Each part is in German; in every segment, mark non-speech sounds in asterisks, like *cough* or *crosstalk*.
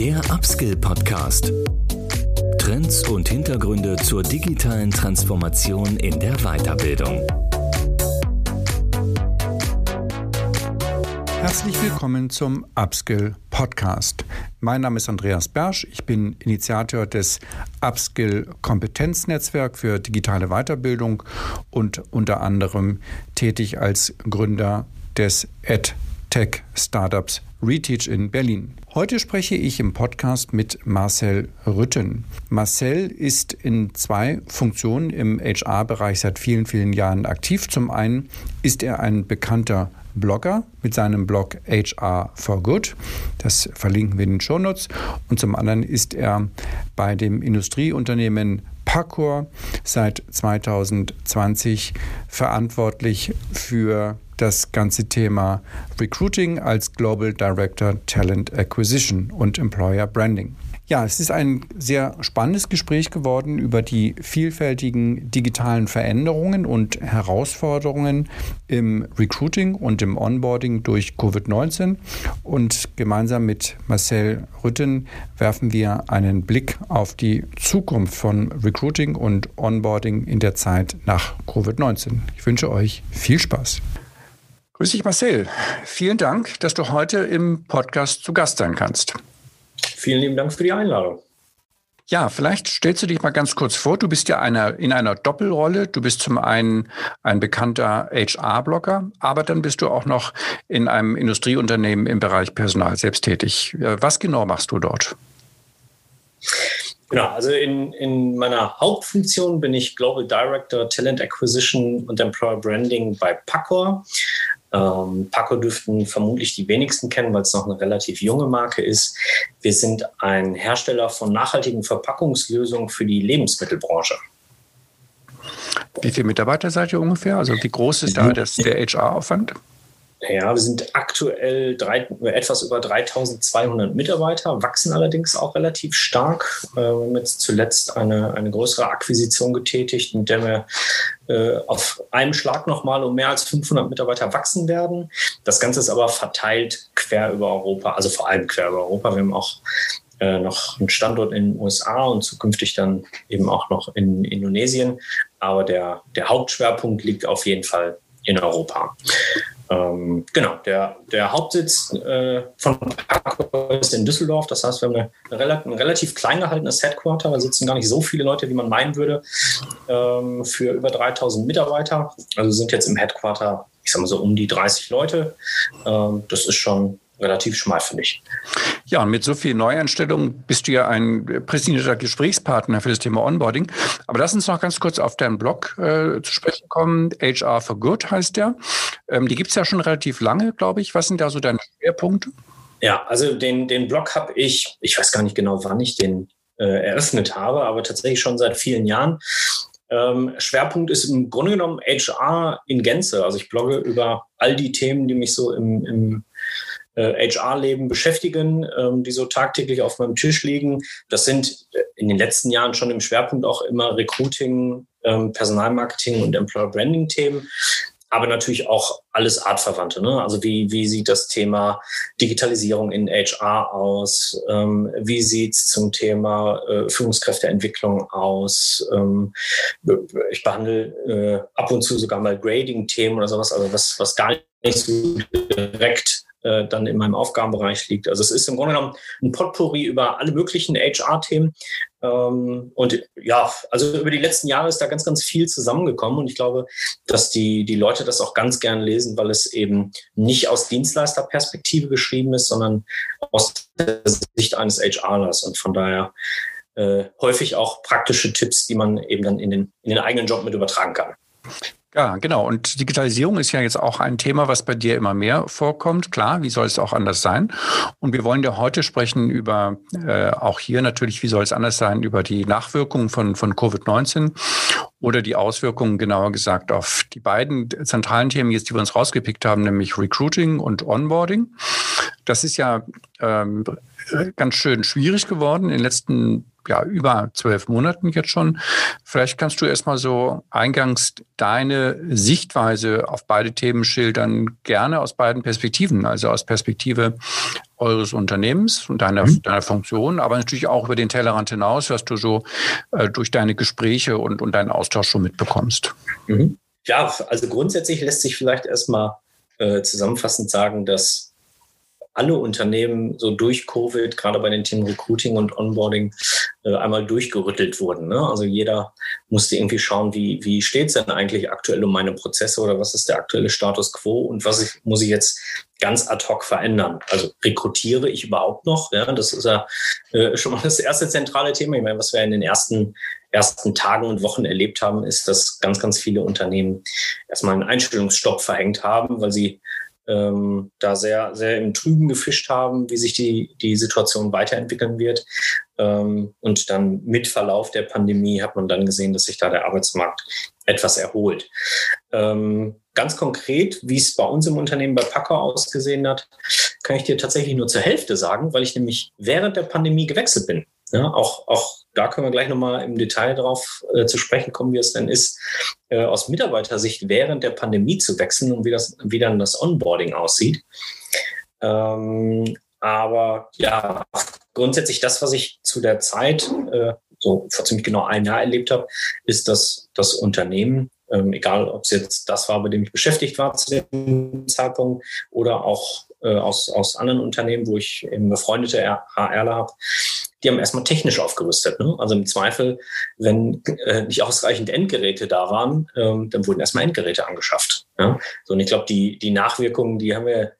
Der Upskill Podcast. Trends und Hintergründe zur digitalen Transformation in der Weiterbildung. Herzlich willkommen zum Upskill Podcast. Mein Name ist Andreas Bersch. Ich bin Initiator des Upskill Kompetenznetzwerk für digitale Weiterbildung und unter anderem tätig als Gründer des EdTech Startups Reteach in Berlin. Heute spreche ich im Podcast mit Marcel Rütten. Marcel ist in zwei Funktionen im HR-Bereich seit vielen, vielen Jahren aktiv. Zum einen ist er ein bekannter Blogger mit seinem Blog HR for Good. Das verlinken wir in den Shownotes. Und zum anderen ist er bei dem Industrieunternehmen Pacor seit 2020 verantwortlich für das ganze Thema Recruiting als Global Director Talent Acquisition und Employer Branding. Ja, es ist ein sehr spannendes Gespräch geworden über die vielfältigen digitalen Veränderungen und Herausforderungen im Recruiting und im Onboarding durch Covid-19. Und gemeinsam mit Marcel Rütten werfen wir einen Blick auf die Zukunft von Recruiting und Onboarding in der Zeit nach Covid-19. Ich wünsche euch viel Spaß. Grüß dich, Marcel. Vielen Dank, dass du heute im Podcast zu Gast sein kannst. Vielen lieben Dank für die Einladung. Ja, vielleicht stellst du dich mal ganz kurz vor. Du bist ja einer, in einer Doppelrolle. Du bist zum einen ein bekannter HR-Blogger, aber dann bist du auch noch in einem Industrieunternehmen im Bereich Personal selbst tätig. Was genau machst du dort? Genau, also in, in meiner Hauptfunktion bin ich Global Director Talent Acquisition und Employer Branding bei Pacor. Ähm, Paco dürften vermutlich die wenigsten kennen, weil es noch eine relativ junge Marke ist. Wir sind ein Hersteller von nachhaltigen Verpackungslösungen für die Lebensmittelbranche. Wie viele Mitarbeiter seid ihr ungefähr? Also wie groß ist da das, der HR-Aufwand? Ja, wir sind aktuell drei, etwas über 3200 Mitarbeiter, wachsen allerdings auch relativ stark. Äh, wir haben jetzt zuletzt eine, eine größere Akquisition getätigt, mit der wir äh, auf einem Schlag nochmal um mehr als 500 Mitarbeiter wachsen werden. Das Ganze ist aber verteilt quer über Europa, also vor allem quer über Europa. Wir haben auch äh, noch einen Standort in den USA und zukünftig dann eben auch noch in Indonesien. Aber der, der Hauptschwerpunkt liegt auf jeden Fall in Europa. Ähm, genau, der, der Hauptsitz äh, von Paco ist in Düsseldorf. Das heißt, wir haben eine, ein relativ klein gehaltenes Headquarter. Da sitzen gar nicht so viele Leute, wie man meinen würde, ähm, für über 3000 Mitarbeiter. Also sind jetzt im Headquarter, ich sage mal so um die 30 Leute. Ähm, das ist schon relativ schmal, finde ich. Ja, und mit so viel Neueinstellungen bist du ja ein präsentierter Gesprächspartner für das Thema Onboarding. Aber lass uns noch ganz kurz auf deinen Blog äh, zu sprechen kommen. HR for Good heißt der. Ähm, die gibt es ja schon relativ lange, glaube ich. Was sind da so deine Schwerpunkte? Ja, also den, den Blog habe ich, ich weiß gar nicht genau, wann ich den äh, eröffnet habe, aber tatsächlich schon seit vielen Jahren. Ähm, Schwerpunkt ist im Grunde genommen HR in Gänze. Also ich blogge über all die Themen, die mich so im, im HR-Leben äh, beschäftigen, ähm, die so tagtäglich auf meinem Tisch liegen. Das sind äh, in den letzten Jahren schon im Schwerpunkt auch immer Recruiting, ähm, Personalmarketing und Employer Branding Themen aber natürlich auch alles Artverwandte. Ne? Also wie, wie sieht das Thema Digitalisierung in HR aus? Ähm, wie sieht's zum Thema äh, Führungskräfteentwicklung aus? Ich behandle ab und zu sogar mal Grading-Themen oder sowas, also was, was gar nicht so direkt äh, dann in meinem Aufgabenbereich liegt. Also es ist im Grunde genommen ein Potpourri über alle möglichen HR-Themen. Ähm, und ja, also über die letzten Jahre ist da ganz, ganz viel zusammengekommen. Und ich glaube, dass die, die Leute das auch ganz gern lesen, weil es eben nicht aus Dienstleisterperspektive geschrieben ist, sondern aus der Sicht eines HRlers. Und von daher äh, häufig auch praktische Tipps, die man eben dann in den, in den eigenen Job mit übertragen kann. Ja, genau. Und Digitalisierung ist ja jetzt auch ein Thema, was bei dir immer mehr vorkommt. Klar, wie soll es auch anders sein? Und wir wollen ja heute sprechen über, äh, auch hier natürlich, wie soll es anders sein, über die Nachwirkungen von, von Covid-19 oder die Auswirkungen, genauer gesagt, auf die beiden zentralen Themen jetzt, die wir uns rausgepickt haben, nämlich Recruiting und Onboarding. Das ist ja ähm, ganz schön schwierig geworden in den letzten ja, über zwölf Monaten jetzt schon. Vielleicht kannst du erstmal so eingangs deine Sichtweise auf beide Themen schildern, gerne aus beiden Perspektiven, also aus Perspektive eures Unternehmens und deiner, mhm. deiner Funktion, aber natürlich auch über den Tellerrand hinaus, was du so äh, durch deine Gespräche und, und deinen Austausch schon mitbekommst. Mhm. Ja, also grundsätzlich lässt sich vielleicht erstmal äh, zusammenfassend sagen, dass alle Unternehmen so durch Covid, gerade bei den Themen Recruiting und Onboarding, äh, einmal durchgerüttelt wurden. Ne? Also jeder musste irgendwie schauen, wie, wie steht es denn eigentlich aktuell um meine Prozesse oder was ist der aktuelle Status quo und was ich, muss ich jetzt ganz ad hoc verändern. Also rekrutiere ich überhaupt noch? Ja, das ist ja äh, schon mal das erste zentrale Thema. Ich meine, was wir in den ersten ersten Tagen und Wochen erlebt haben, ist, dass ganz, ganz viele Unternehmen erstmal einen Einstellungsstopp verhängt haben, weil sie ähm, da sehr, sehr im Trüben gefischt haben, wie sich die, die Situation weiterentwickeln wird. Ähm, und dann mit Verlauf der Pandemie hat man dann gesehen, dass sich da der Arbeitsmarkt etwas erholt. Ähm, ganz konkret, wie es bei uns im Unternehmen bei Packer ausgesehen hat, kann ich dir tatsächlich nur zur Hälfte sagen, weil ich nämlich während der Pandemie gewechselt bin. Ja, auch, auch da können wir gleich nochmal im Detail drauf äh, zu sprechen kommen, wie es denn ist, äh, aus Mitarbeitersicht während der Pandemie zu wechseln und wie, das, wie dann das Onboarding aussieht. Ähm, aber ja, grundsätzlich das, was ich zu der Zeit, äh, so vor ziemlich genau ein Jahr erlebt habe, ist, dass das Unternehmen, ähm, egal ob es jetzt das war, bei dem ich beschäftigt war zu dem Zeitpunkt oder auch äh, aus, aus anderen Unternehmen, wo ich eben befreundete HRler habe, die haben erstmal technisch aufgerüstet. Ne? Also im Zweifel, wenn äh, nicht ausreichend Endgeräte da waren, ähm, dann wurden erstmal Endgeräte angeschafft. Ja? So, und ich glaube, die, die Nachwirkungen, die haben wir,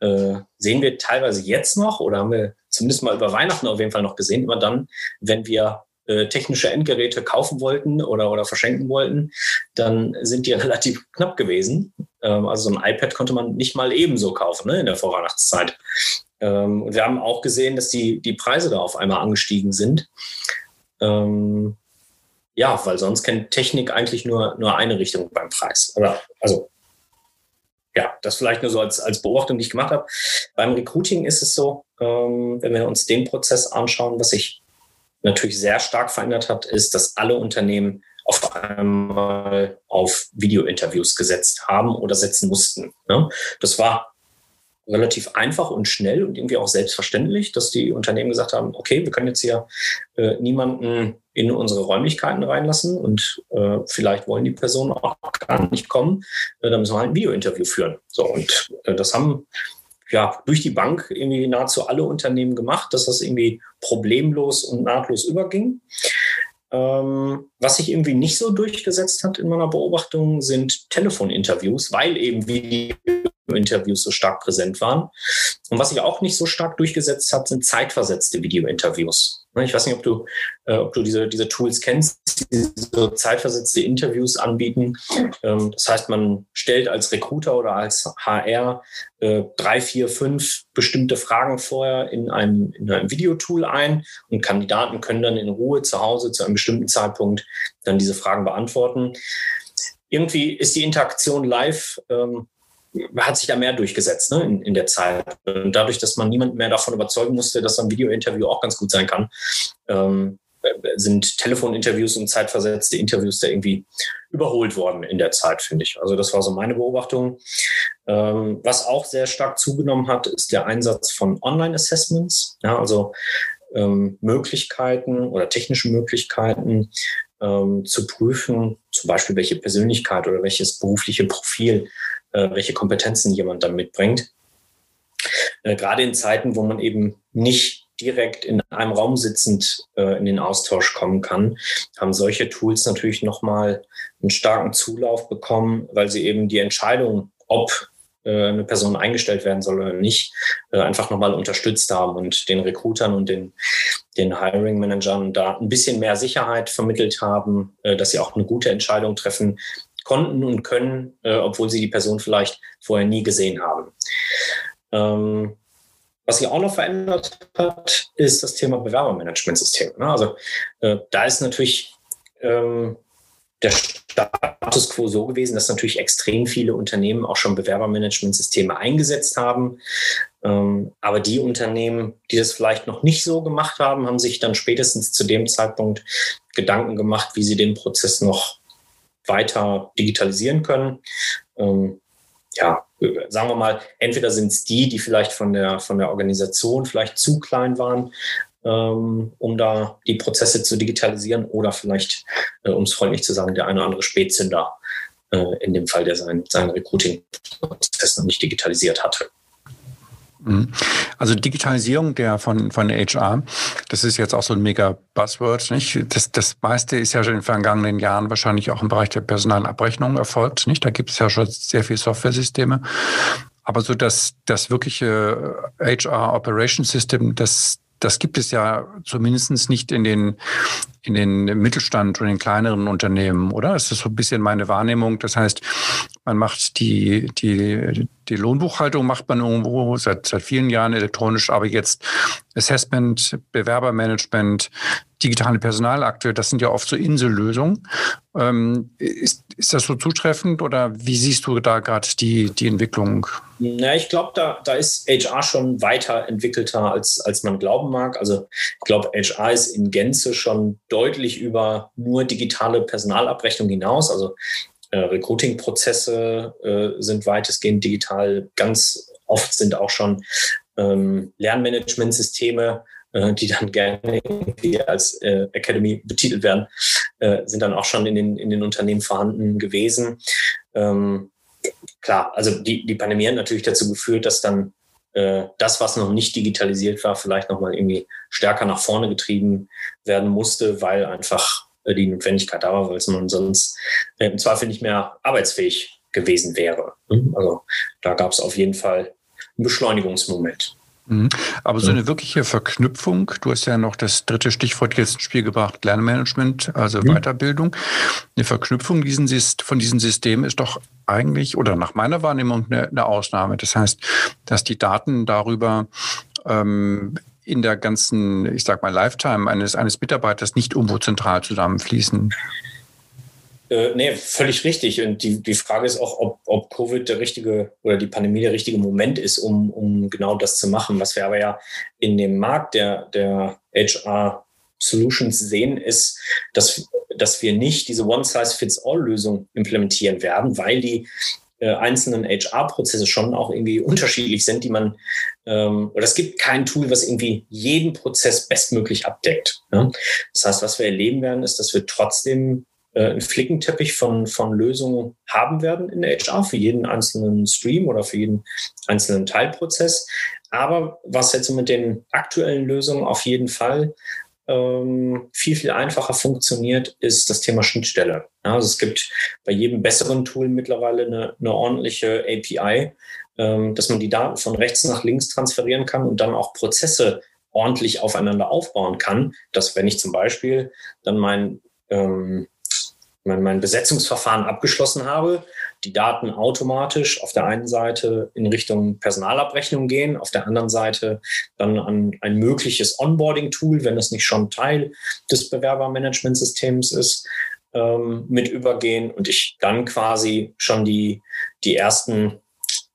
äh, sehen wir teilweise jetzt noch oder haben wir zumindest mal über Weihnachten auf jeden Fall noch gesehen, immer dann, wenn wir äh, technische Endgeräte kaufen wollten oder, oder verschenken wollten, dann sind die *laughs* relativ knapp gewesen. Ähm, also so ein iPad konnte man nicht mal ebenso kaufen ne, in der Vorweihnachtszeit. Ähm, und wir haben auch gesehen, dass die, die Preise da auf einmal angestiegen sind. Ähm, ja, weil sonst kennt Technik eigentlich nur, nur eine Richtung beim Preis. Oder, also, ja, das vielleicht nur so als, als Beobachtung, die ich gemacht habe. Beim Recruiting ist es so, ähm, wenn wir uns den Prozess anschauen, was sich natürlich sehr stark verändert hat, ist, dass alle Unternehmen auf einmal auf Videointerviews gesetzt haben oder setzen mussten. Ne? Das war relativ einfach und schnell und irgendwie auch selbstverständlich, dass die Unternehmen gesagt haben, okay, wir können jetzt hier äh, niemanden in unsere Räumlichkeiten reinlassen und äh, vielleicht wollen die Personen auch gar nicht kommen, äh, dann müssen wir halt ein Videointerview führen. So, und äh, das haben ja durch die Bank irgendwie nahezu alle Unternehmen gemacht, dass das irgendwie problemlos und nahtlos überging. Ähm, was sich irgendwie nicht so durchgesetzt hat in meiner Beobachtung, sind Telefoninterviews, weil eben wie Interviews so stark präsent waren. Und was sich auch nicht so stark durchgesetzt hat, sind zeitversetzte Videointerviews. Ich weiß nicht, ob du, äh, ob du diese, diese Tools kennst, die so zeitversetzte Interviews anbieten. Ähm, das heißt, man stellt als Recruiter oder als HR äh, drei, vier, fünf bestimmte Fragen vorher in einem, in einem Videotool ein und Kandidaten können dann in Ruhe zu Hause zu einem bestimmten Zeitpunkt dann diese Fragen beantworten. Irgendwie ist die Interaktion live ähm, hat sich da mehr durchgesetzt ne, in, in der Zeit. Und dadurch, dass man niemanden mehr davon überzeugen musste, dass ein Videointerview auch ganz gut sein kann, ähm, sind Telefoninterviews und zeitversetzte Interviews da irgendwie überholt worden in der Zeit, finde ich. Also das war so meine Beobachtung. Ähm, was auch sehr stark zugenommen hat, ist der Einsatz von Online-Assessments. Ja, also ähm, Möglichkeiten oder technische Möglichkeiten ähm, zu prüfen, zum Beispiel welche Persönlichkeit oder welches berufliche Profil welche Kompetenzen jemand dann mitbringt. Äh, gerade in Zeiten, wo man eben nicht direkt in einem Raum sitzend äh, in den Austausch kommen kann, haben solche Tools natürlich nochmal einen starken Zulauf bekommen, weil sie eben die Entscheidung, ob äh, eine Person eingestellt werden soll oder nicht, äh, einfach nochmal unterstützt haben und den Recruitern und den, den Hiring Managern da ein bisschen mehr Sicherheit vermittelt haben, äh, dass sie auch eine gute Entscheidung treffen, konnten und können, äh, obwohl sie die Person vielleicht vorher nie gesehen haben. Ähm, was sich auch noch verändert hat, ist das Thema Bewerbermanagementsystem. Ne? Also äh, da ist natürlich ähm, der Status quo so gewesen, dass natürlich extrem viele Unternehmen auch schon Bewerbermanagementsysteme eingesetzt haben. Ähm, aber die Unternehmen, die das vielleicht noch nicht so gemacht haben, haben sich dann spätestens zu dem Zeitpunkt Gedanken gemacht, wie sie den Prozess noch weiter digitalisieren können. Ähm, ja, sagen wir mal, entweder sind es die, die vielleicht von der, von der Organisation vielleicht zu klein waren, ähm, um da die Prozesse zu digitalisieren, oder vielleicht, äh, um es freundlich zu sagen, der eine oder andere Spätzünder äh, in dem Fall, der sein, seinen Recruiting-Prozess noch nicht digitalisiert hatte. Mhm. Also Digitalisierung der von, von HR, das ist jetzt auch so ein mega Buzzword, nicht? Das, das meiste ist ja schon in den vergangenen Jahren wahrscheinlich auch im Bereich der personalen Abrechnung erfolgt, nicht? Da gibt es ja schon sehr viele Software-Systeme. Aber so das, das wirkliche HR Operation System, das, das gibt es ja zumindest nicht in den, in den Mittelstand und in kleineren Unternehmen, oder? Das ist so ein bisschen meine Wahrnehmung. Das heißt, man macht die, die, die Lohnbuchhaltung macht man irgendwo seit, seit vielen Jahren elektronisch, aber jetzt Assessment, Bewerbermanagement, digitale Personalakte, das sind ja oft so Insellösungen. Ähm, ist, ist das so zutreffend oder wie siehst du da gerade die, die Entwicklung? Na, ich glaube, da, da ist HR schon weiterentwickelter, als, als man glauben mag. Also ich glaube, HR ist in Gänze schon deutlich über nur digitale Personalabrechnung hinaus. Also äh, Recruiting-Prozesse äh, sind weitestgehend digital. Ganz oft sind auch schon ähm, Lernmanagementsysteme, äh, die dann gerne als äh, Academy betitelt werden, äh, sind dann auch schon in den, in den Unternehmen vorhanden gewesen. Ähm, klar, also die, die Pandemie hat natürlich dazu geführt, dass dann äh, das, was noch nicht digitalisiert war, vielleicht nochmal irgendwie stärker nach vorne getrieben werden musste, weil einfach äh, die Notwendigkeit da war, weil es man sonst äh, im Zweifel nicht mehr arbeitsfähig gewesen wäre. Mhm. Also da gab es auf jeden Fall einen Beschleunigungsmoment. Mhm. Aber so eine wirkliche Verknüpfung, du hast ja noch das dritte Stichwort jetzt ins Spiel gebracht, Lernmanagement, also mhm. Weiterbildung. Eine Verknüpfung diesen, von diesem System ist doch eigentlich, oder nach meiner Wahrnehmung, eine, eine Ausnahme. Das heißt, dass die Daten darüber ähm, in der ganzen, ich sag mal, Lifetime eines, eines Mitarbeiters nicht irgendwo zentral zusammenfließen. Äh, nee, völlig richtig. Und die, die Frage ist auch, ob, ob Covid der richtige oder die Pandemie der richtige Moment ist, um, um genau das zu machen. Was wir aber ja in dem Markt der, der HR Solutions sehen, ist, dass, dass wir nicht diese One-Size-Fits-All-Lösung implementieren werden, weil die äh, einzelnen HR-Prozesse schon auch irgendwie unterschiedlich sind, die man, ähm, oder es gibt kein Tool, was irgendwie jeden Prozess bestmöglich abdeckt. Ja? Das heißt, was wir erleben werden, ist, dass wir trotzdem äh, Flickenteppich von, von Lösungen haben werden in der HR für jeden einzelnen Stream oder für jeden einzelnen Teilprozess. Aber was jetzt mit den aktuellen Lösungen auf jeden Fall ähm, viel, viel einfacher funktioniert, ist das Thema Schnittstelle. Ja, also es gibt bei jedem besseren Tool mittlerweile eine, eine ordentliche API, ähm, dass man die Daten von rechts nach links transferieren kann und dann auch Prozesse ordentlich aufeinander aufbauen kann, dass wenn ich zum Beispiel dann mein, ähm, mein, mein Besetzungsverfahren abgeschlossen habe, die Daten automatisch auf der einen Seite in Richtung Personalabrechnung gehen, auf der anderen Seite dann an ein mögliches Onboarding-Tool, wenn es nicht schon Teil des Bewerbermanagementsystems ist, ähm, mit übergehen und ich dann quasi schon die, die ersten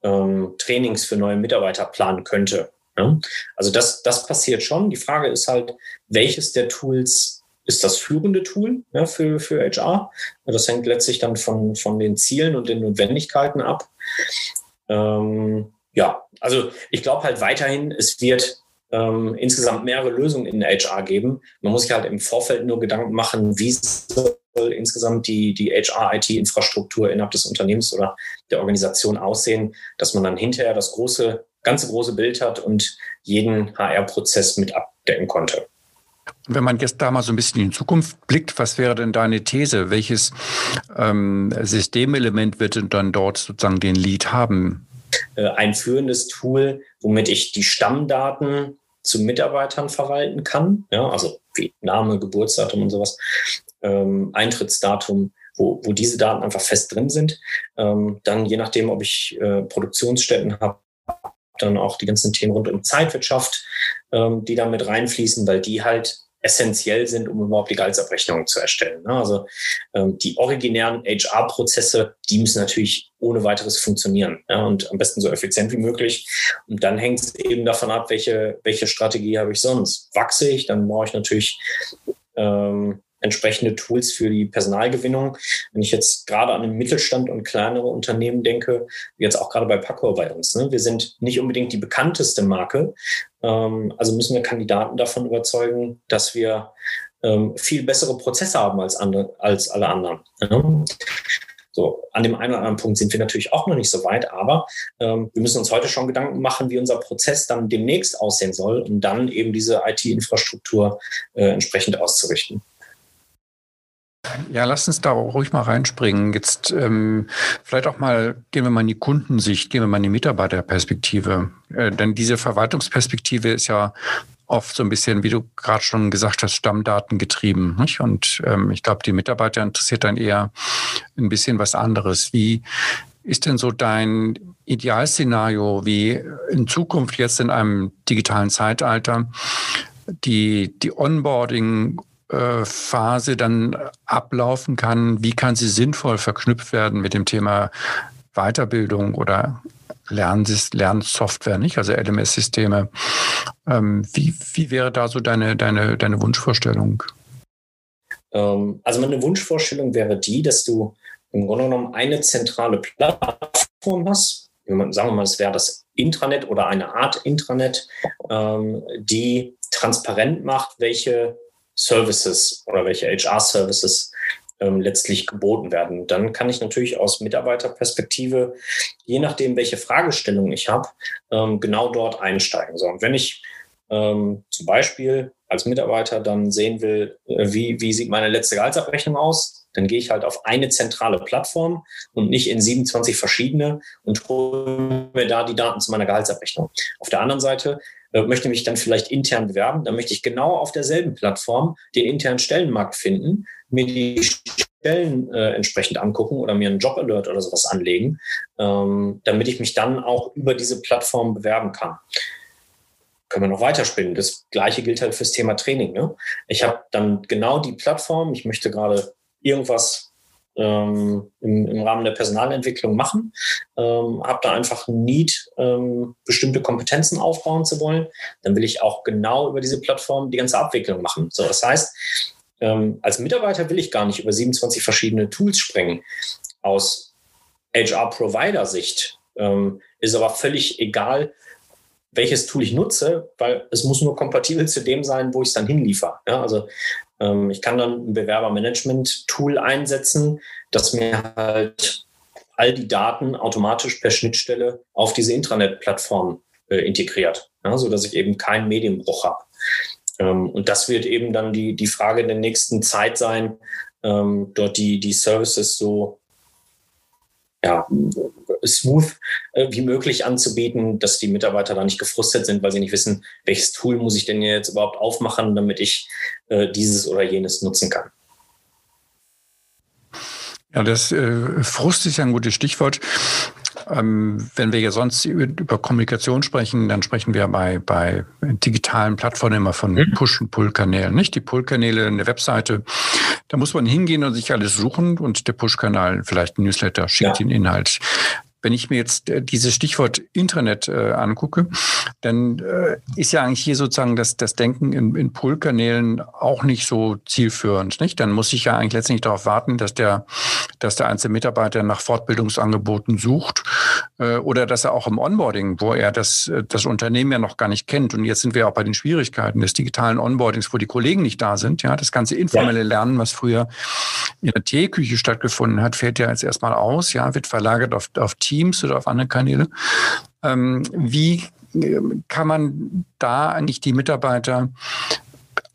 ähm, Trainings für neue Mitarbeiter planen könnte. Ja? Also das, das passiert schon. Die Frage ist halt, welches der Tools ist das führende Tool ja, für, für HR. Das hängt letztlich dann von, von den Zielen und den Notwendigkeiten ab. Ähm, ja, also ich glaube halt weiterhin, es wird ähm, insgesamt mehrere Lösungen in HR geben. Man muss sich halt im Vorfeld nur Gedanken machen, wie soll insgesamt die, die HR-IT-Infrastruktur innerhalb des Unternehmens oder der Organisation aussehen, dass man dann hinterher das große, ganze große Bild hat und jeden HR-Prozess mit abdecken konnte. Wenn man jetzt da mal so ein bisschen in die Zukunft blickt, was wäre denn deine These? Welches ähm, Systemelement wird denn dann dort sozusagen den Lead haben? Äh, ein führendes Tool, womit ich die Stammdaten zu Mitarbeitern verwalten kann, ja, also wie Name, Geburtsdatum und sowas, ähm, Eintrittsdatum, wo, wo diese Daten einfach fest drin sind. Ähm, dann je nachdem, ob ich äh, Produktionsstätten habe, dann auch die ganzen Themen rund um Zeitwirtschaft, ähm, die da mit reinfließen, weil die halt essentiell sind, um überhaupt die Gehaltsabrechnung zu erstellen. Ne? Also ähm, die originären HR-Prozesse, die müssen natürlich ohne weiteres funktionieren ja? und am besten so effizient wie möglich. Und dann hängt es eben davon ab, welche, welche Strategie habe ich sonst. Wachse ich, dann brauche ich natürlich ähm, entsprechende Tools für die Personalgewinnung. Wenn ich jetzt gerade an den Mittelstand und kleinere Unternehmen denke, jetzt auch gerade bei Paco bei uns, ne? wir sind nicht unbedingt die bekannteste Marke. Ähm, also müssen wir Kandidaten davon überzeugen, dass wir ähm, viel bessere Prozesse haben als, andere, als alle anderen. Ja? So, an dem einen oder anderen Punkt sind wir natürlich auch noch nicht so weit, aber ähm, wir müssen uns heute schon Gedanken machen, wie unser Prozess dann demnächst aussehen soll, um dann eben diese IT-Infrastruktur äh, entsprechend auszurichten. Ja, lass uns da ruhig mal reinspringen. Jetzt ähm, vielleicht auch mal, gehen wir mal in die Kundensicht, gehen wir mal in die Mitarbeiterperspektive. Äh, denn diese Verwaltungsperspektive ist ja oft so ein bisschen, wie du gerade schon gesagt hast, Stammdaten getrieben. Nicht? Und ähm, ich glaube, die Mitarbeiter interessiert dann eher ein bisschen was anderes. Wie ist denn so dein Idealszenario, wie in Zukunft jetzt in einem digitalen Zeitalter die, die Onboarding Phase dann ablaufen kann, wie kann sie sinnvoll verknüpft werden mit dem Thema Weiterbildung oder Lernsoftware, nicht? Also LMS-Systeme. Ähm, wie, wie wäre da so deine, deine, deine Wunschvorstellung? Ähm, also meine Wunschvorstellung wäre die, dass du im Grunde genommen eine zentrale Plattform hast. Sagen wir mal, es wäre das Intranet oder eine Art Intranet, ähm, die transparent macht, welche Services oder welche HR-Services ähm, letztlich geboten werden. Dann kann ich natürlich aus Mitarbeiterperspektive, je nachdem, welche Fragestellung ich habe, ähm, genau dort einsteigen. So, und wenn ich ähm, zum Beispiel als Mitarbeiter dann sehen will, äh, wie, wie sieht meine letzte Gehaltsabrechnung aus, dann gehe ich halt auf eine zentrale Plattform und nicht in 27 verschiedene und hole mir da die Daten zu meiner Gehaltsabrechnung. Auf der anderen Seite äh, möchte mich dann vielleicht intern bewerben, dann möchte ich genau auf derselben Plattform den internen Stellenmarkt finden, mir die Stellen äh, entsprechend angucken oder mir einen Job-Alert oder sowas anlegen, ähm, damit ich mich dann auch über diese Plattform bewerben kann. Können wir noch weiterspinnen. Das gleiche gilt halt fürs Thema Training. Ne? Ich habe dann genau die Plattform, ich möchte gerade irgendwas ähm, im, im, Rahmen der Personalentwicklung machen, ähm, habe da einfach ein Need, ähm, bestimmte Kompetenzen aufbauen zu wollen, dann will ich auch genau über diese Plattform die ganze Abwicklung machen. So, das heißt, ähm, als Mitarbeiter will ich gar nicht über 27 verschiedene Tools springen. Aus HR-Provider-Sicht ähm, ist aber völlig egal, welches Tool ich nutze, weil es muss nur kompatibel zu dem sein, wo ich es dann hinliefer. Ja, also ähm, ich kann dann ein Bewerbermanagement-Tool einsetzen, das mir halt all die Daten automatisch per Schnittstelle auf diese Intranet-Plattform äh, integriert, ja, sodass ich eben keinen Medienbruch habe. Ähm, und das wird eben dann die, die Frage der nächsten Zeit sein, ähm, dort die, die Services so ja, smooth äh, wie möglich anzubieten, dass die Mitarbeiter da nicht gefrustet sind, weil sie nicht wissen, welches Tool muss ich denn jetzt überhaupt aufmachen, damit ich äh, dieses oder jenes nutzen kann. Ja, das äh, Frust ist ja ein gutes Stichwort. Ähm, wenn wir ja sonst über Kommunikation sprechen, dann sprechen wir bei, bei digitalen Plattformen immer von mhm. Push- und Pull-Kanälen. Nicht die Pull-Kanäle, eine Webseite, da muss man hingehen und sich alles suchen und der Push-Kanal, vielleicht ein Newsletter, schickt ja. den Inhalt. Wenn ich mir jetzt äh, dieses Stichwort Intranet äh, angucke, dann äh, ist ja eigentlich hier sozusagen das, das Denken in, in Pull-Kanälen auch nicht so zielführend. Nicht? Dann muss ich ja eigentlich letztendlich darauf warten, dass der, dass der einzelne Mitarbeiter nach Fortbildungsangeboten sucht äh, oder dass er auch im Onboarding, wo er das, das Unternehmen ja noch gar nicht kennt. Und jetzt sind wir auch bei den Schwierigkeiten des digitalen Onboardings, wo die Kollegen nicht da sind. Ja, das ganze informelle Lernen, was früher in der Teeküche stattgefunden hat, fällt ja jetzt erstmal aus. Ja, wird verlagert auf, auf Teams oder auf andere Kanäle. Ähm, wie ähm, kann man da eigentlich die Mitarbeiter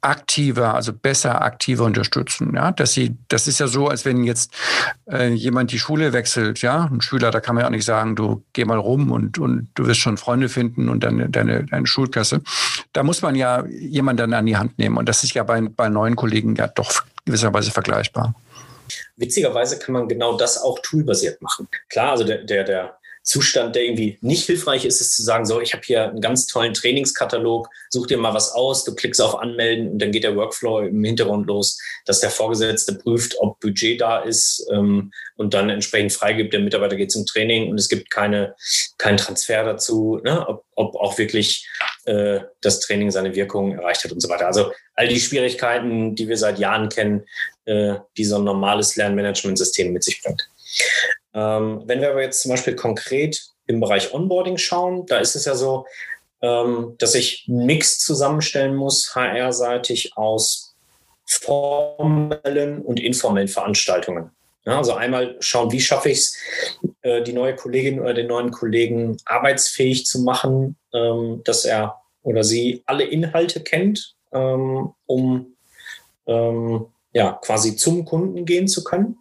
aktiver, also besser aktiver unterstützen. Ja, dass sie, das ist ja so, als wenn jetzt äh, jemand die Schule wechselt, ja, ein Schüler, da kann man ja auch nicht sagen, du geh mal rum und, und du wirst schon Freunde finden und deine, deine, deine Schulklasse. Da muss man ja jemanden dann an die Hand nehmen. Und das ist ja bei, bei neuen Kollegen ja doch gewisserweise vergleichbar. Witzigerweise kann man genau das auch toolbasiert machen. Klar, also der, der, der Zustand, der irgendwie nicht hilfreich ist, ist zu sagen, so, ich habe hier einen ganz tollen Trainingskatalog, such dir mal was aus, du klickst auf Anmelden und dann geht der Workflow im Hintergrund los, dass der Vorgesetzte prüft, ob Budget da ist ähm, und dann entsprechend freigibt, der Mitarbeiter geht zum Training und es gibt keine, keinen Transfer dazu, ne, ob, ob auch wirklich äh, das Training seine Wirkung erreicht hat und so weiter. Also all die Schwierigkeiten, die wir seit Jahren kennen, äh, die so ein normales Lernmanagementsystem mit sich bringt. Ähm, wenn wir aber jetzt zum Beispiel konkret im Bereich Onboarding schauen, da ist es ja so, ähm, dass ich einen Mix zusammenstellen muss, HR-seitig aus formellen und informellen Veranstaltungen. Ja, also einmal schauen, wie schaffe ich es, äh, die neue Kollegin oder den neuen Kollegen arbeitsfähig zu machen, ähm, dass er oder sie alle Inhalte kennt, ähm, um ähm, ja, quasi zum Kunden gehen zu können.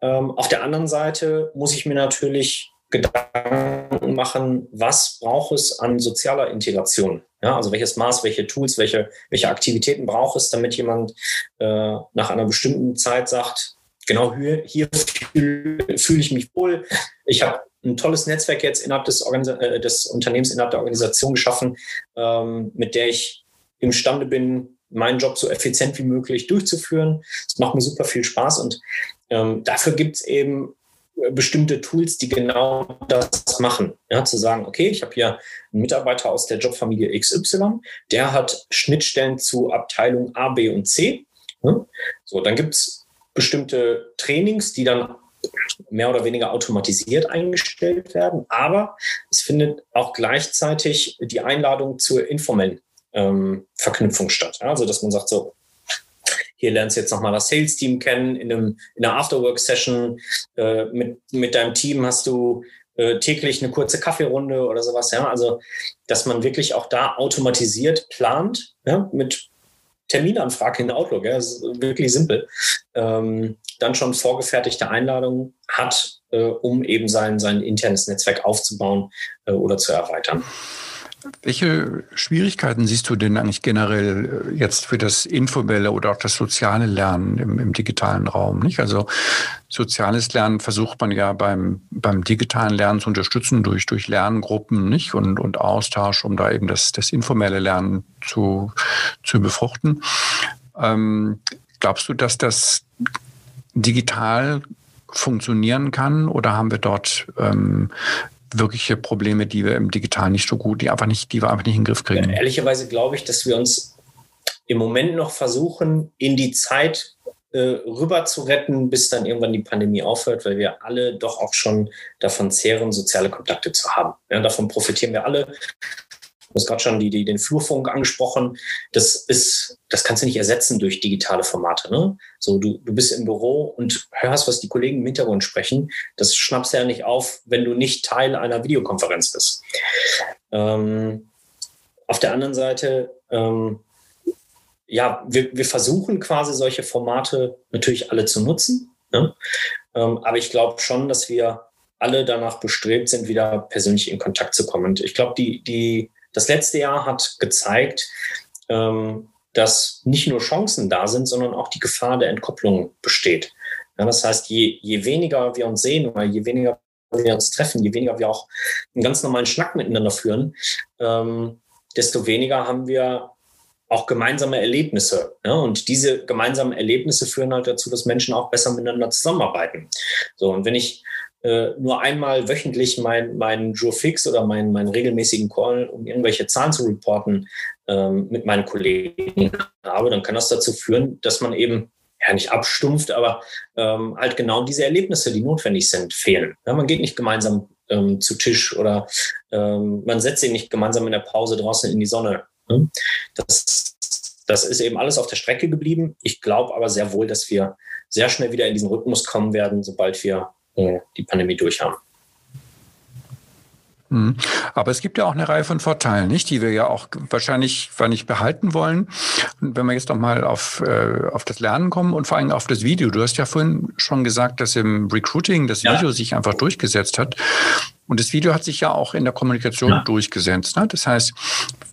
Ähm, auf der anderen Seite muss ich mir natürlich Gedanken machen, was braucht es an sozialer Integration? Ja, also welches Maß, welche Tools, welche, welche Aktivitäten braucht es, damit jemand äh, nach einer bestimmten Zeit sagt, genau hier, hier fühle fühl ich mich wohl. Ich habe ein tolles Netzwerk jetzt innerhalb des, Organis äh, des Unternehmens, innerhalb der Organisation geschaffen, ähm, mit der ich imstande bin, meinen Job so effizient wie möglich durchzuführen. Es macht mir super viel Spaß und ähm, dafür gibt es eben äh, bestimmte Tools, die genau das machen. Ja, zu sagen, okay, ich habe hier einen Mitarbeiter aus der Jobfamilie XY, der hat Schnittstellen zu Abteilung A, B und C. Ja, so, dann gibt es bestimmte Trainings, die dann mehr oder weniger automatisiert eingestellt werden, aber es findet auch gleichzeitig die Einladung zur informellen ähm, Verknüpfung statt. Ja, also dass man sagt so, hier lernst du jetzt nochmal das Sales-Team kennen in, einem, in einer Afterwork-Session. Äh, mit, mit deinem Team hast du äh, täglich eine kurze Kaffeerunde oder sowas. Ja? Also, dass man wirklich auch da automatisiert plant, ja? mit Terminanfrage in Outlook. Ja? Ist wirklich simpel. Ähm, dann schon vorgefertigte Einladungen hat, äh, um eben sein, sein internes Netzwerk aufzubauen äh, oder zu erweitern. Welche Schwierigkeiten siehst du denn eigentlich generell äh, jetzt für das informelle oder auch das soziale Lernen im, im, digitalen Raum? Nicht? Also soziales Lernen versucht man ja beim, beim digitalen Lernen zu unterstützen durch, durch Lerngruppen nicht? Und, und Austausch, um da eben das, das informelle Lernen zu, zu befruchten. Ähm, glaubst du, dass das digital funktionieren kann oder haben wir dort ähm, wirkliche Probleme, die wir im Digital nicht so gut, die einfach nicht, die wir einfach nicht in den Griff kriegen. Ja, ehrlicherweise glaube ich, dass wir uns im Moment noch versuchen, in die Zeit äh, rüber zu retten, bis dann irgendwann die Pandemie aufhört, weil wir alle doch auch schon davon zehren, soziale Kontakte zu haben. Ja, davon profitieren wir alle. Du hast gerade schon die, die, den Flurfunk angesprochen. Das ist, das kannst du nicht ersetzen durch digitale Formate. Ne? So, du, du bist im Büro und hörst, was die Kollegen im Hintergrund sprechen. Das schnappst du ja nicht auf, wenn du nicht Teil einer Videokonferenz bist. Ähm, auf der anderen Seite, ähm, ja, wir, wir versuchen quasi solche Formate natürlich alle zu nutzen. Ne? Ähm, aber ich glaube schon, dass wir alle danach bestrebt sind, wieder persönlich in Kontakt zu kommen. Und ich glaube, die, die das letzte Jahr hat gezeigt, ähm, dass nicht nur Chancen da sind, sondern auch die Gefahr der Entkopplung besteht. Ja, das heißt, je, je weniger wir uns sehen oder je weniger wir uns treffen, je weniger wir auch einen ganz normalen Schnack miteinander führen, ähm, desto weniger haben wir auch gemeinsame Erlebnisse. Ja? Und diese gemeinsamen Erlebnisse führen halt dazu, dass Menschen auch besser miteinander zusammenarbeiten. So, und wenn ich nur einmal wöchentlich meinen mein Joe Fix oder meinen mein regelmäßigen Call, um irgendwelche Zahlen zu reporten, ähm, mit meinen Kollegen habe, dann kann das dazu führen, dass man eben ja nicht abstumpft, aber ähm, halt genau diese Erlebnisse, die notwendig sind, fehlen. Ja, man geht nicht gemeinsam ähm, zu Tisch oder ähm, man setzt sich nicht gemeinsam in der Pause draußen in die Sonne. Ne? Das, das ist eben alles auf der Strecke geblieben. Ich glaube aber sehr wohl, dass wir sehr schnell wieder in diesen Rhythmus kommen werden, sobald wir äh, die Pandemie durch haben. Mhm. Aber es gibt ja auch eine Reihe von Vorteilen, nicht, die wir ja auch wahrscheinlich nicht behalten wollen. Und wenn wir jetzt nochmal auf, äh, auf das Lernen kommen und vor allem auf das Video. Du hast ja vorhin schon gesagt, dass im Recruiting das Video ja. sich einfach durchgesetzt hat. Und das Video hat sich ja auch in der Kommunikation ja. durchgesetzt. Ne? Das heißt,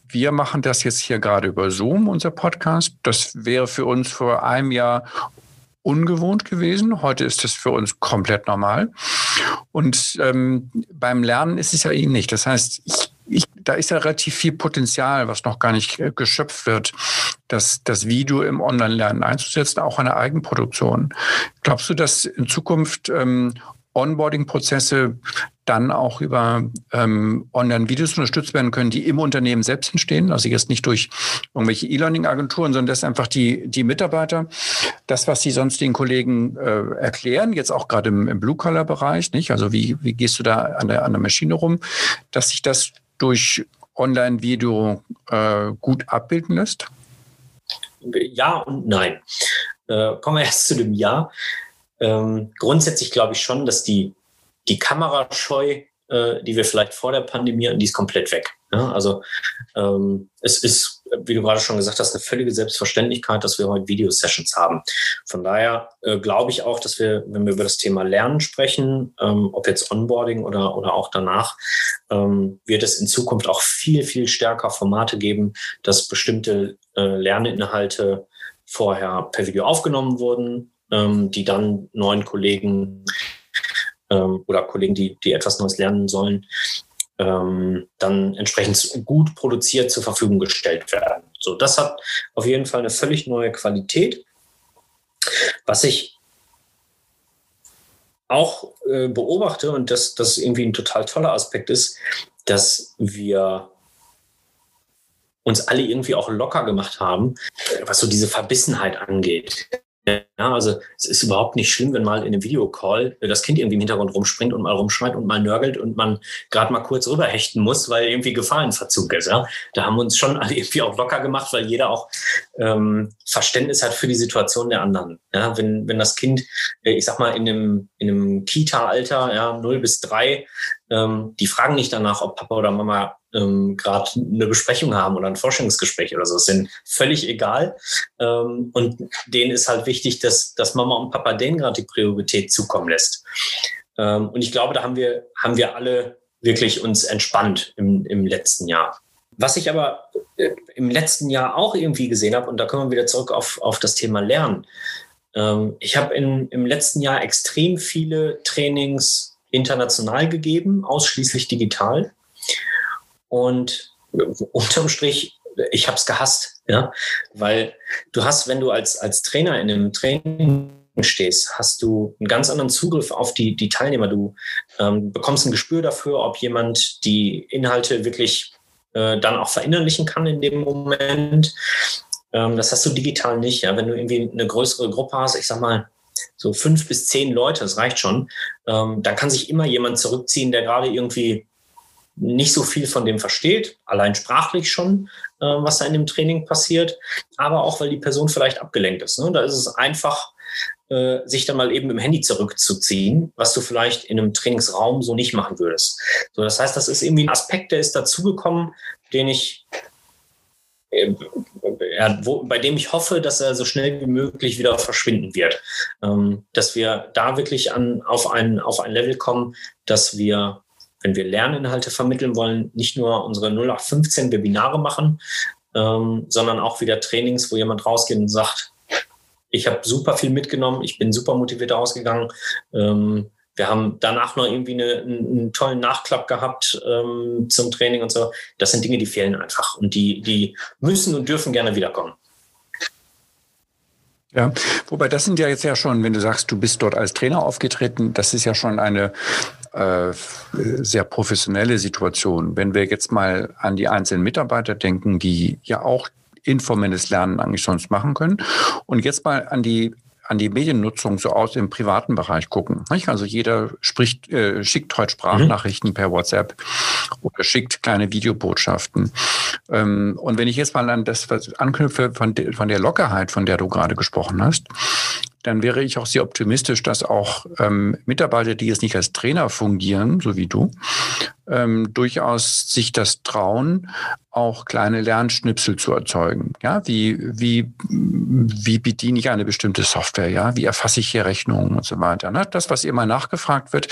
wir machen das jetzt hier gerade über Zoom, unser Podcast. Das wäre für uns vor einem Jahr ungewohnt gewesen. Heute ist das für uns komplett normal. Und ähm, beim Lernen ist es ja ähnlich. Das heißt, ich, ich, da ist ja relativ viel Potenzial, was noch gar nicht äh, geschöpft wird, das, das Video im Online-Lernen einzusetzen, auch eine Eigenproduktion. Glaubst du, dass in Zukunft ähm, Onboarding-Prozesse dann auch über ähm, Online-Videos unterstützt werden können, die im Unternehmen selbst entstehen. Also jetzt nicht durch irgendwelche E-Learning-Agenturen, sondern dass einfach die, die Mitarbeiter das, was sie sonst den Kollegen äh, erklären, jetzt auch gerade im, im Blue-Collar-Bereich, nicht? Also wie, wie gehst du da an der, an der Maschine rum, dass sich das durch Online-Video äh, gut abbilden lässt? Ja und nein. Äh, kommen wir erst zu dem Ja. Ähm, grundsätzlich glaube ich schon, dass die, die Kamerascheu, äh, die wir vielleicht vor der Pandemie hatten, die ist komplett weg. Ja? Also ähm, es ist, wie du gerade schon gesagt hast, eine völlige Selbstverständlichkeit, dass wir heute Videosessions haben. Von daher äh, glaube ich auch, dass wir, wenn wir über das Thema Lernen sprechen, ähm, ob jetzt Onboarding oder, oder auch danach, ähm, wird es in Zukunft auch viel, viel stärker Formate geben, dass bestimmte äh, Lerninhalte vorher per Video aufgenommen wurden, ähm, die dann neuen Kollegen ähm, oder Kollegen, die, die etwas Neues lernen sollen, ähm, dann entsprechend gut produziert zur Verfügung gestellt werden. So, das hat auf jeden Fall eine völlig neue Qualität. Was ich auch äh, beobachte und das, das irgendwie ein total toller Aspekt ist, dass wir uns alle irgendwie auch locker gemacht haben, was so diese Verbissenheit angeht. Ja, also es ist überhaupt nicht schlimm, wenn mal in einem Videocall das Kind irgendwie im Hintergrund rumspringt und mal rumschreit und mal nörgelt und man gerade mal kurz rüberhechten muss, weil irgendwie Gefahrenverzug ist. Ja? Da haben wir uns schon alle *laughs* irgendwie auch locker gemacht, weil jeder auch ähm, Verständnis hat für die Situation der anderen. Ja? Wenn, wenn das Kind, äh, ich sag mal, in einem, in einem Kita-Alter, ja, 0 bis 3, ähm, die fragen nicht danach, ob Papa oder Mama ähm, gerade eine Besprechung haben oder ein Forschungsgespräch oder so. Das sind völlig egal. Ähm, und denen ist halt wichtig, dass, dass Mama und Papa denen gerade die Priorität zukommen lässt. Ähm, und ich glaube, da haben wir, haben wir alle wirklich uns entspannt im, im letzten Jahr. Was ich aber äh, im letzten Jahr auch irgendwie gesehen habe, und da kommen wir wieder zurück auf, auf das Thema Lernen. Ähm, ich habe im letzten Jahr extrem viele Trainings international gegeben, ausschließlich digital. Und unterm Strich, ich habe es gehasst, ja, weil du hast, wenn du als, als Trainer in einem Training stehst, hast du einen ganz anderen Zugriff auf die, die Teilnehmer. Du ähm, bekommst ein Gespür dafür, ob jemand die Inhalte wirklich äh, dann auch verinnerlichen kann in dem Moment. Ähm, das hast du digital nicht. Ja? Wenn du irgendwie eine größere Gruppe hast, ich sag mal, so fünf bis zehn Leute, das reicht schon, ähm, dann kann sich immer jemand zurückziehen, der gerade irgendwie nicht so viel von dem versteht, allein sprachlich schon, äh, was da in dem Training passiert, aber auch, weil die Person vielleicht abgelenkt ist. Ne? Da ist es einfach, äh, sich dann mal eben im Handy zurückzuziehen, was du vielleicht in einem Trainingsraum so nicht machen würdest. So, das heißt, das ist irgendwie ein Aspekt, der ist dazugekommen, den ich ja, wo, bei dem ich hoffe, dass er so schnell wie möglich wieder verschwinden wird. Ähm, dass wir da wirklich an, auf, ein, auf ein Level kommen, dass wir wenn wir Lerninhalte vermitteln wollen, nicht nur unsere 0815 Webinare machen, ähm, sondern auch wieder Trainings, wo jemand rausgeht und sagt, ich habe super viel mitgenommen, ich bin super motiviert rausgegangen. Ähm, wir haben danach noch irgendwie eine, einen, tollen Nachklapp gehabt ähm, zum Training und so. Das sind Dinge, die fehlen einfach und die, die müssen und dürfen gerne wiederkommen. Ja, wobei das sind ja jetzt ja schon, wenn du sagst, du bist dort als Trainer aufgetreten, das ist ja schon eine äh, sehr professionelle Situation. Wenn wir jetzt mal an die einzelnen Mitarbeiter denken, die ja auch informelles Lernen eigentlich sonst machen können. Und jetzt mal an die an die Mediennutzung so aus dem privaten Bereich gucken. Also jeder spricht, äh, schickt heute Sprachnachrichten mhm. per WhatsApp oder schickt kleine Videobotschaften. Ähm, und wenn ich jetzt mal an das anknüpfe von, de, von der Lockerheit, von der du gerade gesprochen hast, dann wäre ich auch sehr optimistisch, dass auch ähm, Mitarbeiter, die jetzt nicht als Trainer fungieren, so wie du, ähm, durchaus sich das trauen, auch kleine Lernschnipsel zu erzeugen. Ja, wie, wie, wie bediene ich eine bestimmte Software? Ja, wie erfasse ich hier Rechnungen und so weiter? Ne? Das, was immer nachgefragt wird,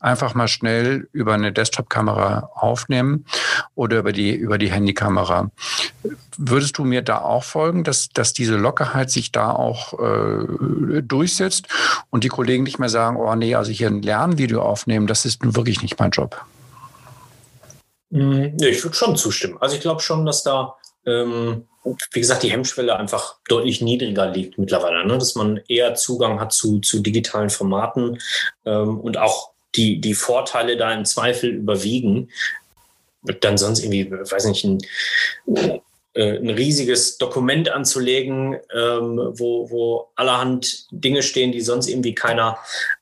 einfach mal schnell über eine Desktop-Kamera aufnehmen oder über die, über die Handykamera. Würdest du mir da auch folgen, dass, dass diese Lockerheit sich da auch äh, durchsetzt und die Kollegen nicht mehr sagen, oh nee, also hier ein Lernvideo aufnehmen, das ist nun wirklich nicht mein Job? Ja, ich würde schon zustimmen. Also ich glaube schon, dass da ähm, wie gesagt, die Hemmschwelle einfach deutlich niedriger liegt mittlerweile, ne? dass man eher Zugang hat zu, zu digitalen Formaten ähm, und auch die, die Vorteile da im Zweifel überwiegen. Dann sonst irgendwie, weiß nicht, ein, äh, ein riesiges Dokument anzulegen, ähm, wo, wo allerhand Dinge stehen, die sonst irgendwie keiner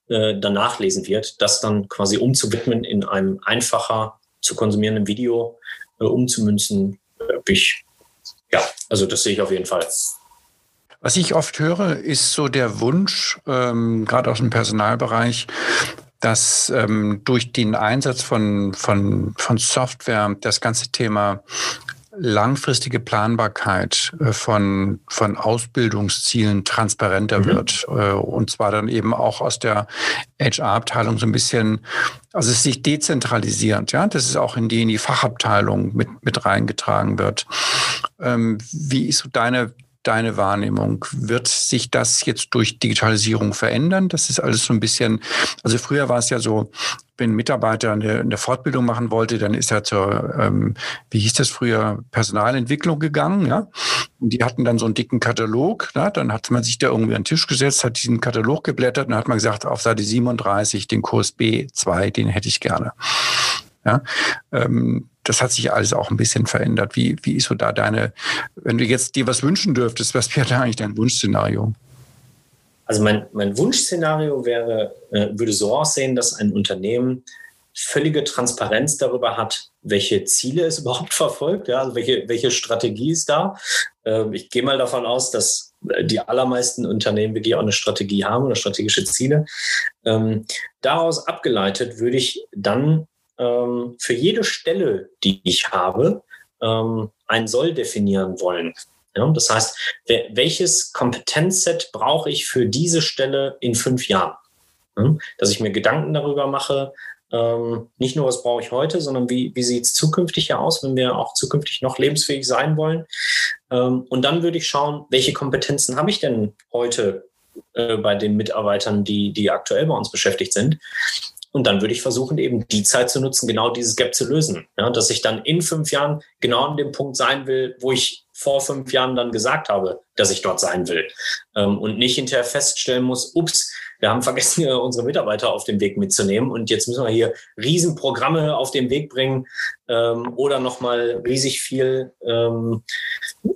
äh, danach lesen wird, das dann quasi umzuwidmen in einem einfacher zu konsumierenden Video äh, umzumünzen, äh, ich ja, also das sehe ich auf jeden Fall. Was ich oft höre, ist so der Wunsch, ähm, gerade aus dem Personalbereich, dass ähm, durch den Einsatz von, von, von Software das ganze Thema langfristige Planbarkeit äh, von, von Ausbildungszielen transparenter mhm. wird. Äh, und zwar dann eben auch aus der HR-Abteilung so ein bisschen, also es sich dezentralisierend, ja, dass es auch in die, in die Fachabteilung mit, mit reingetragen wird. Ähm, wie ist so deine, deine Wahrnehmung? Wird sich das jetzt durch Digitalisierung verändern? Das ist alles so ein bisschen, also früher war es ja so, wenn ein Mitarbeiter eine, eine Fortbildung machen wollte, dann ist er zur, ähm, wie hieß das früher, Personalentwicklung gegangen, ja. Und die hatten dann so einen dicken Katalog, ja? dann hat man sich da irgendwie an den Tisch gesetzt, hat diesen Katalog geblättert und hat man gesagt, auf Seite 37, den Kurs B2, den hätte ich gerne. Ja, ähm, das hat sich alles auch ein bisschen verändert. Wie, wie ist so da deine, wenn du jetzt dir was wünschen dürftest, was wäre da eigentlich dein Wunschszenario? Also mein, mein Wunschszenario wäre, äh, würde so aussehen, dass ein Unternehmen völlige Transparenz darüber hat, welche Ziele es *laughs* überhaupt verfolgt, ja, also welche, welche Strategie ist da. Ähm, ich gehe mal davon aus, dass die allermeisten Unternehmen wirklich auch eine Strategie haben oder strategische Ziele. Ähm, daraus abgeleitet würde ich dann ähm, für jede Stelle, die ich habe, ähm, ein Soll definieren wollen. Ja, das heißt, welches Kompetenzset brauche ich für diese Stelle in fünf Jahren? Ja, dass ich mir Gedanken darüber mache, ähm, nicht nur, was brauche ich heute, sondern wie, wie sieht es zukünftig hier aus, wenn wir auch zukünftig noch lebensfähig sein wollen. Ähm, und dann würde ich schauen, welche Kompetenzen habe ich denn heute äh, bei den Mitarbeitern, die, die aktuell bei uns beschäftigt sind. Und dann würde ich versuchen, eben die Zeit zu nutzen, genau dieses Gap zu lösen. Ja, dass ich dann in fünf Jahren genau an dem Punkt sein will, wo ich vor fünf Jahren dann gesagt habe, dass ich dort sein will. Ähm, und nicht hinterher feststellen muss, ups, wir haben vergessen, unsere Mitarbeiter auf den Weg mitzunehmen und jetzt müssen wir hier Riesenprogramme auf den Weg bringen ähm, oder nochmal riesig viel ähm,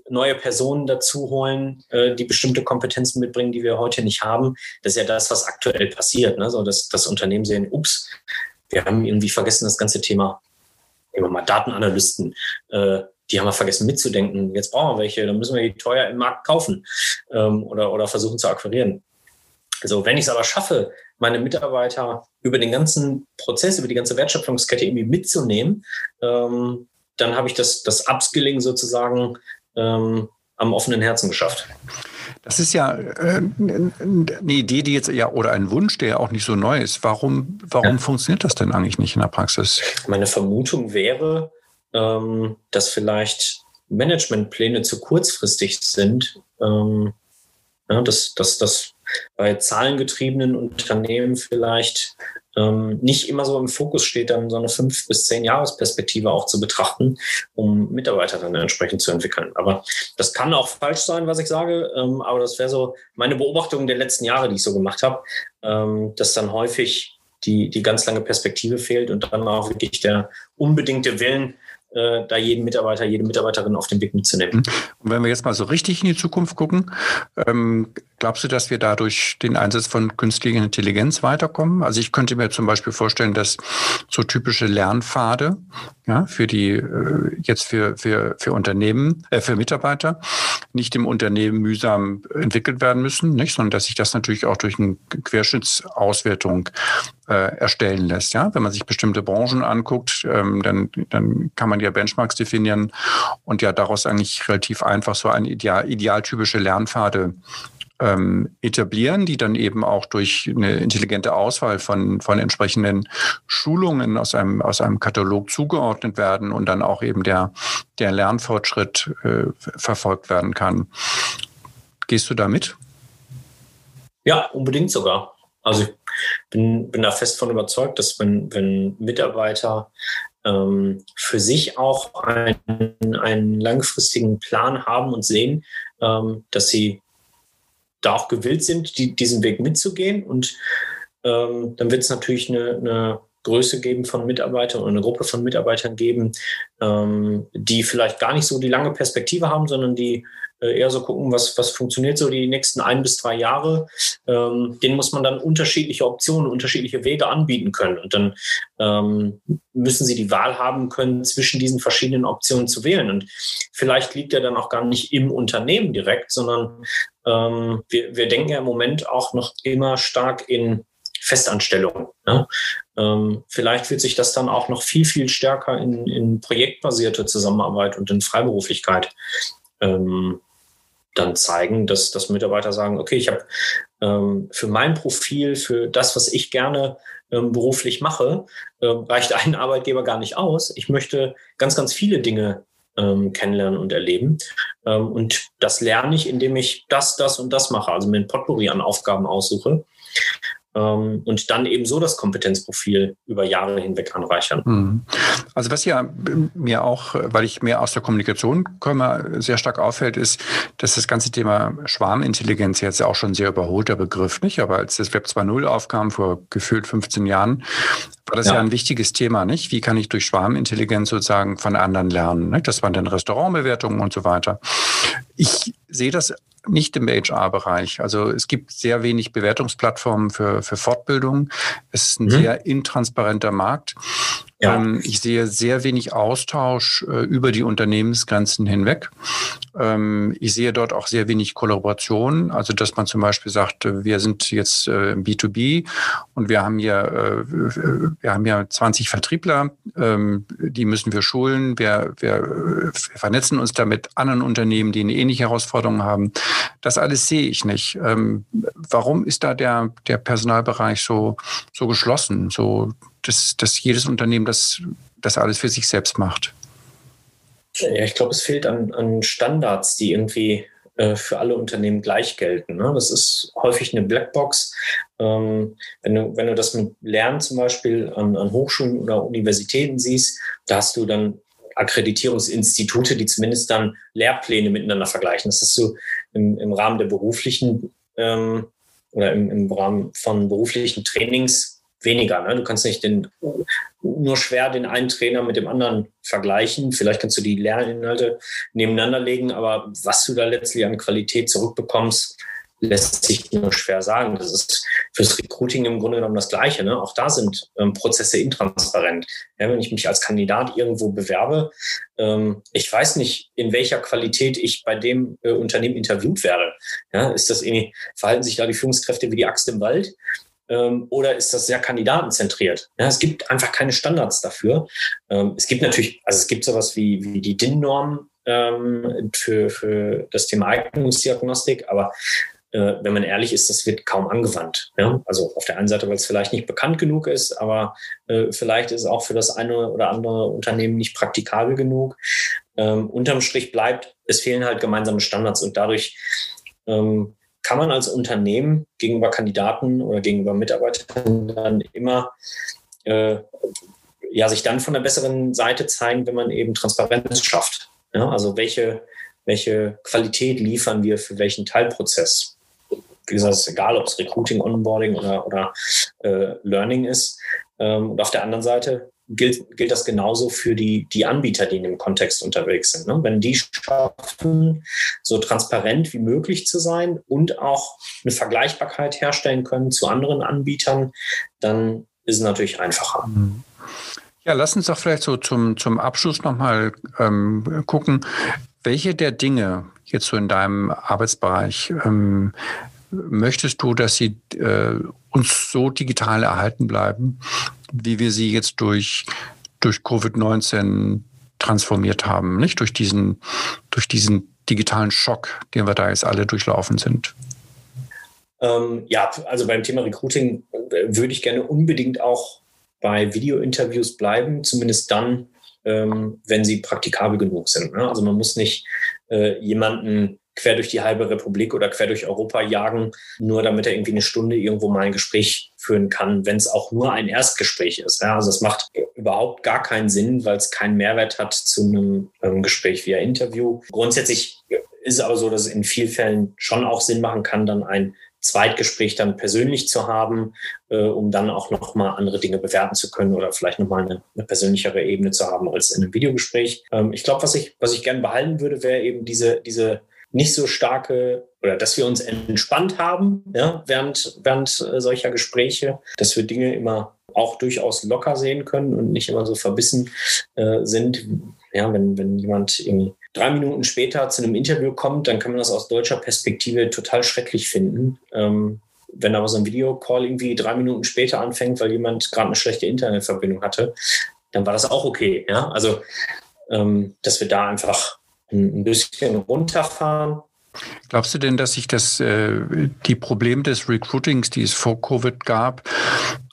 neue Personen dazu holen, äh, die bestimmte Kompetenzen mitbringen, die wir heute nicht haben. Das ist ja das, was aktuell passiert. Ne? So, dass das Unternehmen sehen, ups, wir haben irgendwie vergessen, das ganze Thema, nehmen wir mal Datenanalysten, äh, die haben wir vergessen mitzudenken. Jetzt brauchen wir welche, dann müssen wir die teuer im Markt kaufen ähm, oder, oder versuchen zu akquirieren. Also wenn ich es aber schaffe, meine Mitarbeiter über den ganzen Prozess, über die ganze Wertschöpfungskette irgendwie mitzunehmen, ähm, dann habe ich das, das Upskilling sozusagen ähm, am offenen Herzen geschafft. Das ist ja äh, eine Idee, die jetzt ja oder ein Wunsch, der ja auch nicht so neu ist. Warum, warum ja. funktioniert das denn eigentlich nicht in der Praxis? Meine Vermutung wäre, ähm, dass vielleicht Managementpläne zu kurzfristig sind. Ähm, ja, dass, dass, dass bei zahlengetriebenen Unternehmen vielleicht ähm, nicht immer so im Fokus steht, dann so eine fünf bis zehn Jahresperspektive auch zu betrachten, um Mitarbeiter dann entsprechend zu entwickeln. Aber das kann auch falsch sein, was ich sage. Ähm, aber das wäre so meine Beobachtung der letzten Jahre, die ich so gemacht habe, ähm, dass dann häufig die, die ganz lange Perspektive fehlt und dann auch wirklich der unbedingte Willen, äh, da jeden Mitarbeiter, jede Mitarbeiterin auf den Weg mitzunehmen. Und wenn wir jetzt mal so richtig in die Zukunft gucken, ähm, glaubst du, dass wir dadurch den Einsatz von künstlicher Intelligenz weiterkommen? Also ich könnte mir zum Beispiel vorstellen, dass so typische Lernpfade ja, für die äh, jetzt für, für, für Unternehmen, äh, für Mitarbeiter nicht im Unternehmen mühsam entwickelt werden müssen, nicht, sondern dass sich das natürlich auch durch eine Querschnittsauswertung äh, erstellen lässt. Ja? Wenn man sich bestimmte Branchen anguckt, ähm, dann, dann kann man ja Benchmarks definieren und ja daraus eigentlich relativ einfach so eine ideal, idealtypische Lernpfade ähm, etablieren, die dann eben auch durch eine intelligente Auswahl von, von entsprechenden Schulungen aus einem, aus einem Katalog zugeordnet werden und dann auch eben der, der Lernfortschritt äh, verfolgt werden kann. Gehst du da mit? Ja, unbedingt sogar. Also ich bin, bin da fest von überzeugt, dass wenn, wenn Mitarbeiter ähm, für sich auch einen, einen langfristigen Plan haben und sehen, ähm, dass sie da auch gewillt sind, die, diesen Weg mitzugehen. Und ähm, dann wird es natürlich eine, eine Größe geben von Mitarbeitern oder eine Gruppe von Mitarbeitern geben, ähm, die vielleicht gar nicht so die lange Perspektive haben, sondern die eher so gucken, was, was funktioniert so die nächsten ein bis zwei Jahre. Ähm, denen muss man dann unterschiedliche Optionen, unterschiedliche Wege anbieten können. Und dann ähm, müssen sie die Wahl haben können, zwischen diesen verschiedenen Optionen zu wählen. Und vielleicht liegt er dann auch gar nicht im Unternehmen direkt, sondern ähm, wir, wir denken ja im Moment auch noch immer stark in Festanstellungen. Ne? Ähm, vielleicht wird sich das dann auch noch viel, viel stärker in, in projektbasierte Zusammenarbeit und in Freiberuflichkeit ähm, dann zeigen, dass, dass Mitarbeiter sagen, okay, ich habe ähm, für mein Profil, für das, was ich gerne ähm, beruflich mache, äh, reicht ein *laughs* Arbeitgeber gar nicht aus. Ich möchte ganz, ganz viele Dinge ähm, kennenlernen und erleben. Ähm, und das lerne ich, indem ich das, das und das mache, also mir ein Potpourri an Aufgaben aussuche ähm, und dann eben so das Kompetenzprofil über Jahre hinweg anreichern. Hm. Also was ja mir auch, weil ich mehr aus der Kommunikation komme, sehr stark auffällt, ist, dass das ganze Thema Schwarmintelligenz jetzt ja auch schon sehr überholter Begriff, nicht? Aber als das Web 2.0 aufkam vor gefühlt 15 Jahren, war das ja. ja. ein wichtiges Thema, nicht? Wie kann ich durch Schwarmintelligenz sozusagen von anderen lernen? Nicht? Das waren dann Restaurantbewertungen und so weiter. Ich sehe das nicht im HR-Bereich. Also es gibt sehr wenig Bewertungsplattformen für, für Fortbildung. Es ist ein mhm. sehr intransparenter Markt. Ja. Ähm, ich sehe sehr wenig Austausch äh, über die Unternehmensgrenzen hinweg. Ähm, ich sehe dort auch sehr wenig Kollaboration. Also, dass man zum Beispiel sagt, äh, wir sind jetzt äh, B2B und wir haben hier, äh, wir haben ja 20 Vertriebler, ähm, die müssen wir schulen. Wir, wir, wir vernetzen uns da mit anderen Unternehmen, die eine ähnliche Herausforderung haben. Das alles sehe ich nicht. Ähm, warum ist da der, der Personalbereich so, so geschlossen, so dass, dass jedes Unternehmen das, das alles für sich selbst macht? Ja, ich glaube, es fehlt an, an Standards, die irgendwie äh, für alle Unternehmen gleich gelten. Ne? Das ist häufig eine Blackbox. Ähm, wenn, du, wenn du das mit Lernen zum Beispiel an, an Hochschulen oder Universitäten siehst, da hast du dann Akkreditierungsinstitute, die zumindest dann Lehrpläne miteinander vergleichen. Das ist so im, im Rahmen der beruflichen ähm, oder im, im Rahmen von beruflichen Trainings weniger. Ne? Du kannst nicht den, nur schwer den einen Trainer mit dem anderen vergleichen. Vielleicht kannst du die Lerninhalte nebeneinander legen, aber was du da letztlich an Qualität zurückbekommst, lässt sich nur schwer sagen. Das ist fürs Recruiting im Grunde genommen das Gleiche. Ne? Auch da sind ähm, Prozesse intransparent. Ja, wenn ich mich als Kandidat irgendwo bewerbe, ähm, ich weiß nicht, in welcher Qualität ich bei dem äh, Unternehmen interviewt werde. Ja, ist das irgendwie, verhalten sich da die Führungskräfte wie die Axt im Wald? Ähm, oder ist das sehr kandidatenzentriert? Ja, es gibt einfach keine Standards dafür. Ähm, es gibt natürlich, also es gibt sowas wie, wie die DIN-Norm ähm, für, für das Thema Eignungsdiagnostik, aber äh, wenn man ehrlich ist, das wird kaum angewandt. Ja? Also auf der einen Seite, weil es vielleicht nicht bekannt genug ist, aber äh, vielleicht ist es auch für das eine oder andere Unternehmen nicht praktikabel genug. Unterm Strich bleibt, es fehlen halt gemeinsame Standards und dadurch kann man als Unternehmen gegenüber Kandidaten oder gegenüber Mitarbeitern dann immer äh, ja, sich dann von der besseren Seite zeigen, wenn man eben Transparenz schafft. Ja, also welche, welche Qualität liefern wir für welchen Teilprozess? Wie gesagt, egal, ob es Recruiting, Onboarding oder, oder äh, Learning ist. Ähm, und auf der anderen Seite, gilt, gilt das genauso für die, die Anbieter, die in dem Kontext unterwegs sind. Ne? Wenn die schaffen, so transparent wie möglich zu sein und auch eine Vergleichbarkeit herstellen können zu anderen Anbietern, dann ist es natürlich einfacher. Mhm. Ja, lass uns doch vielleicht so zum, zum Abschluss nochmal ähm, gucken, welche der Dinge jetzt so in deinem Arbeitsbereich ähm, möchtest du, dass sie äh, uns so digital erhalten bleiben, wie wir sie jetzt durch, durch Covid-19 transformiert haben, nicht? Durch diesen, durch diesen digitalen Schock, den wir da jetzt alle durchlaufen sind. Ähm, ja, also beim Thema Recruiting äh, würde ich gerne unbedingt auch bei Video-Interviews bleiben, zumindest dann, ähm, wenn sie praktikabel genug sind. Ne? Also man muss nicht äh, jemanden quer durch die halbe Republik oder quer durch Europa jagen, nur damit er irgendwie eine Stunde irgendwo mal ein Gespräch führen kann, wenn es auch nur ein Erstgespräch ist. Ja, also es macht überhaupt gar keinen Sinn, weil es keinen Mehrwert hat zu einem ähm, Gespräch via Interview. Grundsätzlich ist es aber so, dass es in vielen Fällen schon auch Sinn machen kann, dann ein Zweitgespräch dann persönlich zu haben, äh, um dann auch nochmal andere Dinge bewerten zu können oder vielleicht nochmal eine, eine persönlichere Ebene zu haben als in einem Videogespräch. Ähm, ich glaube, was ich, was ich gerne behalten würde, wäre eben diese, diese nicht so starke oder dass wir uns entspannt haben ja, während, während äh, solcher Gespräche, dass wir Dinge immer auch durchaus locker sehen können und nicht immer so verbissen äh, sind. Ja, wenn, wenn jemand irgendwie drei Minuten später zu einem Interview kommt, dann kann man das aus deutscher Perspektive total schrecklich finden. Ähm, wenn aber so ein Videocall irgendwie drei Minuten später anfängt, weil jemand gerade eine schlechte Internetverbindung hatte, dann war das auch okay. Ja? Also, ähm, dass wir da einfach ein bisschen runterfahren Glaubst du denn, dass sich das, äh, die Probleme des Recruitings, die es vor Covid gab,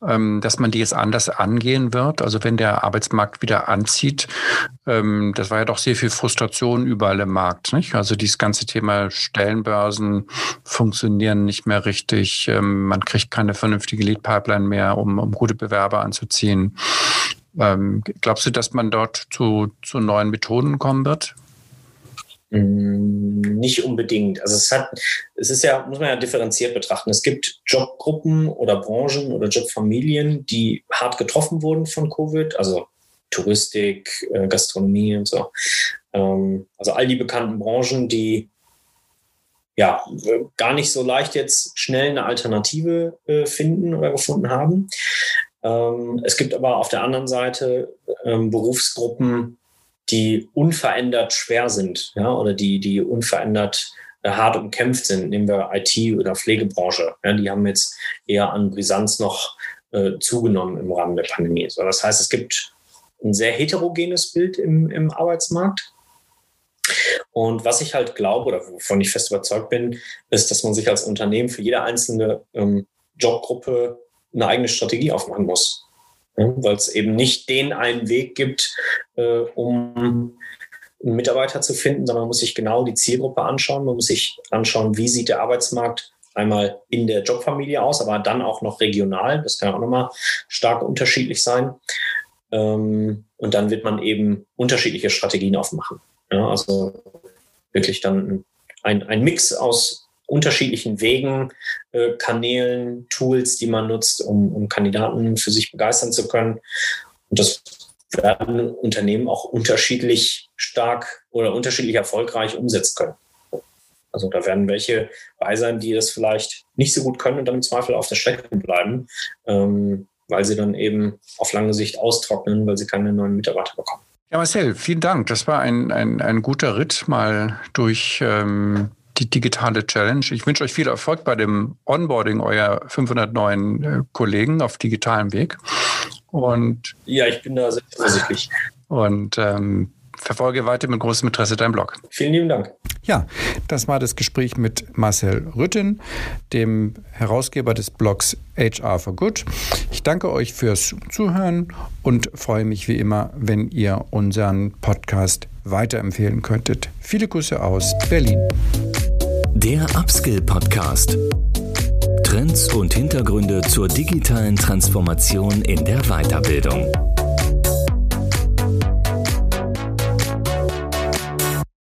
ähm, dass man die jetzt anders angehen wird? Also wenn der Arbeitsmarkt wieder anzieht, ähm, das war ja doch sehr viel Frustration überall im Markt. Nicht? Also dieses ganze Thema Stellenbörsen funktionieren nicht mehr richtig. Ähm, man kriegt keine vernünftige Lead-Pipeline mehr, um, um gute Bewerber anzuziehen. Ähm, glaubst du, dass man dort zu, zu neuen Methoden kommen wird? Mm, nicht unbedingt. Also es hat, es ist ja, muss man ja differenziert betrachten. Es gibt Jobgruppen oder Branchen oder Jobfamilien, die hart getroffen wurden von Covid, also Touristik, äh, Gastronomie und so. Ähm, also all die bekannten Branchen, die ja gar nicht so leicht jetzt schnell eine Alternative äh, finden oder gefunden haben. Ähm, es gibt aber auf der anderen Seite ähm, Berufsgruppen, die unverändert schwer sind, ja, oder die, die unverändert äh, hart umkämpft sind. Nehmen wir IT oder Pflegebranche. Ja, die haben jetzt eher an Brisanz noch äh, zugenommen im Rahmen der Pandemie. So, das heißt, es gibt ein sehr heterogenes Bild im, im Arbeitsmarkt. Und was ich halt glaube oder wovon ich fest überzeugt bin, ist, dass man sich als Unternehmen für jede einzelne ähm, Jobgruppe eine eigene Strategie aufmachen muss weil es eben nicht den einen Weg gibt, äh, um einen Mitarbeiter zu finden, sondern man muss sich genau die Zielgruppe anschauen. Man muss sich anschauen, wie sieht der Arbeitsmarkt einmal in der Jobfamilie aus, aber dann auch noch regional. Das kann auch nochmal stark unterschiedlich sein. Ähm, und dann wird man eben unterschiedliche Strategien aufmachen. Ja, also wirklich dann ein, ein Mix aus unterschiedlichen Wegen, äh, Kanälen, Tools, die man nutzt, um, um Kandidaten für sich begeistern zu können. Und das werden Unternehmen auch unterschiedlich stark oder unterschiedlich erfolgreich umsetzen können. Also da werden welche bei sein, die das vielleicht nicht so gut können und dann im Zweifel auf der Strecke bleiben, ähm, weil sie dann eben auf lange Sicht austrocknen, weil sie keine neuen Mitarbeiter bekommen. Ja, Marcel, vielen Dank. Das war ein, ein, ein guter Ritt mal durch ähm, die digitale Challenge. Ich wünsche euch viel Erfolg bei dem Onboarding eurer 500 neuen äh, Kollegen auf digitalem Weg. Und ja, ich bin da sehr vorsichtig. Und ähm, verfolge weiter mit großem Interesse deinen Blog. Vielen lieben Dank. Ja, das war das Gespräch mit Marcel Rütten, dem Herausgeber des Blogs HR for Good. Ich danke euch fürs Zuhören und freue mich wie immer, wenn ihr unseren Podcast weiterempfehlen könntet. Viele Grüße aus Berlin. Der Upskill Podcast. Trends und Hintergründe zur digitalen Transformation in der Weiterbildung.